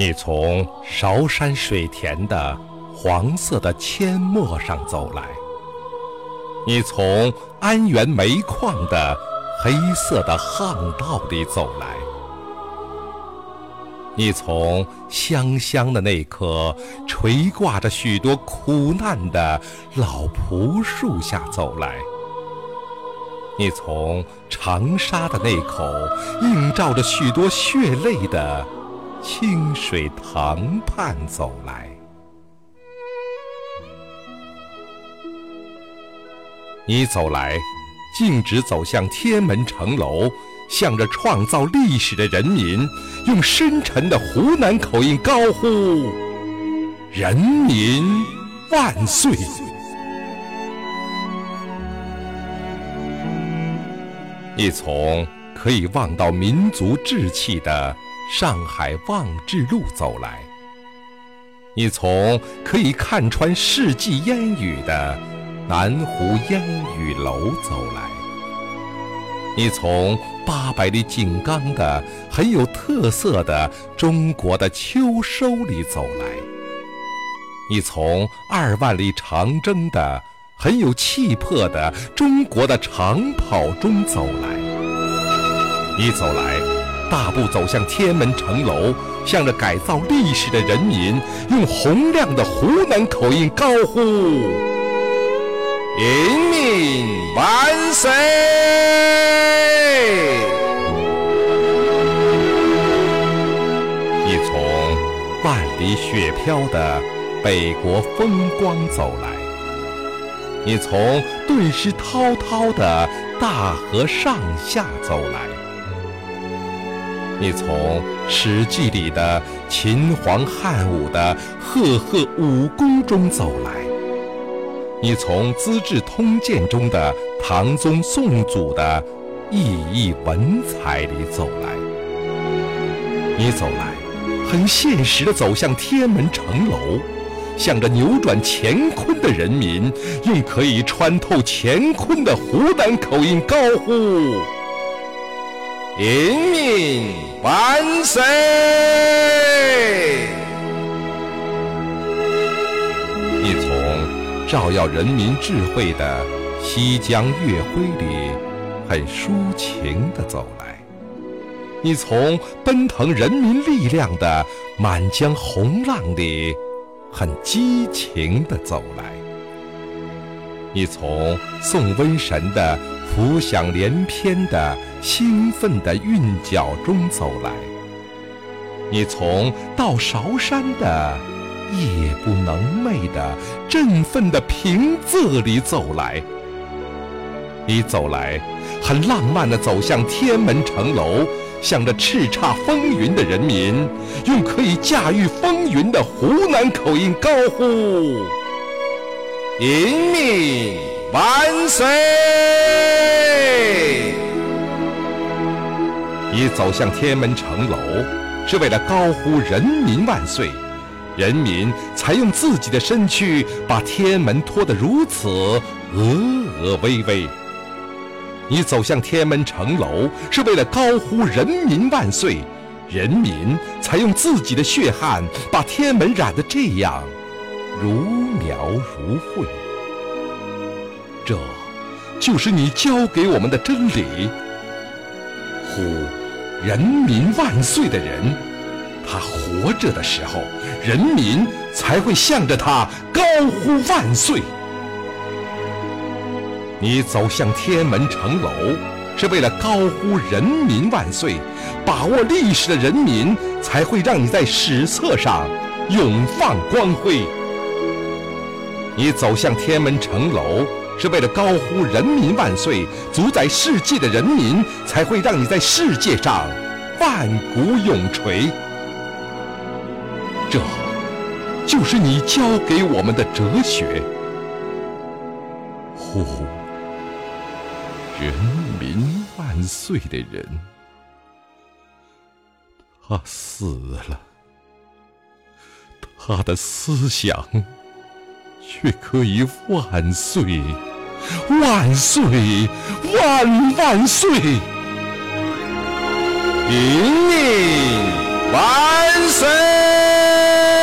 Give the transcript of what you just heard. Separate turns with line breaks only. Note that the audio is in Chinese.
你从韶山水田的黄色的阡陌上走来，你从安源煤矿的黑色的巷道里走来，你从香香的那棵垂挂着许多苦难的老朴树下走来，你从长沙的那口映照着许多血泪的。清水塘畔走来，你走来，径直走向天门城楼，向着创造历史的人民，用深沉的湖南口音高呼：“人民万岁！”你从可以望到民族志气的。上海望志路走来，你从可以看穿世纪烟雨的南湖烟雨楼走来，你从八百里井冈的很有特色的中国的秋收里走来，你从二万里长征的很有气魄的中国的长跑中走来，你走来。大步走向天安门城楼，向着改造历史的人民，用洪亮的湖南口音高呼：“人民万岁！”你从万里雪飘的北国风光走来，你从顿失滔滔的大河上下走来。你从《史记》里的秦皇汉武的赫赫武功中走来，你从《资治通鉴》中的唐宗宋祖的熠熠文采里走来，你走来，很现实的走向天安门城楼，向着扭转乾坤的人民，用可以穿透乾坤的湖南口音高呼：“人民！”万岁！你从照耀人民智慧的西江月辉里很抒情地走来，你从奔腾人民力量的满江红浪里很激情地走来，你从送瘟神的浮想联翩的。兴奋的韵脚中走来，你从到韶山的夜不能寐的振奋的平仄里走来，你走来，很浪漫的走向天门城楼，向着叱咤风云的人民，用可以驾驭风云的湖南口音高呼：“人民万岁！”你走向天门城楼，是为了高呼“人民万岁”，人民才用自己的身躯把天门托得如此峨峨巍巍。你走向天门城楼，是为了高呼“人民万岁”，人民才用自己的血汗把天门染得这样如描如绘。这，就是你教给我们的真理。呼！人民万岁的人，他活着的时候，人民才会向着他高呼万岁。你走向天安门城楼，是为了高呼人民万岁，把握历史的人民才会让你在史册上永放光辉。你走向天安门城楼。是为了高呼“人民万岁”，主宰世界的人民才会让你在世界上万古永垂。这，就是你教给我们的哲学。呼，人民万岁的人，他死了，他的思想却可以万岁。万岁万万岁平安万岁。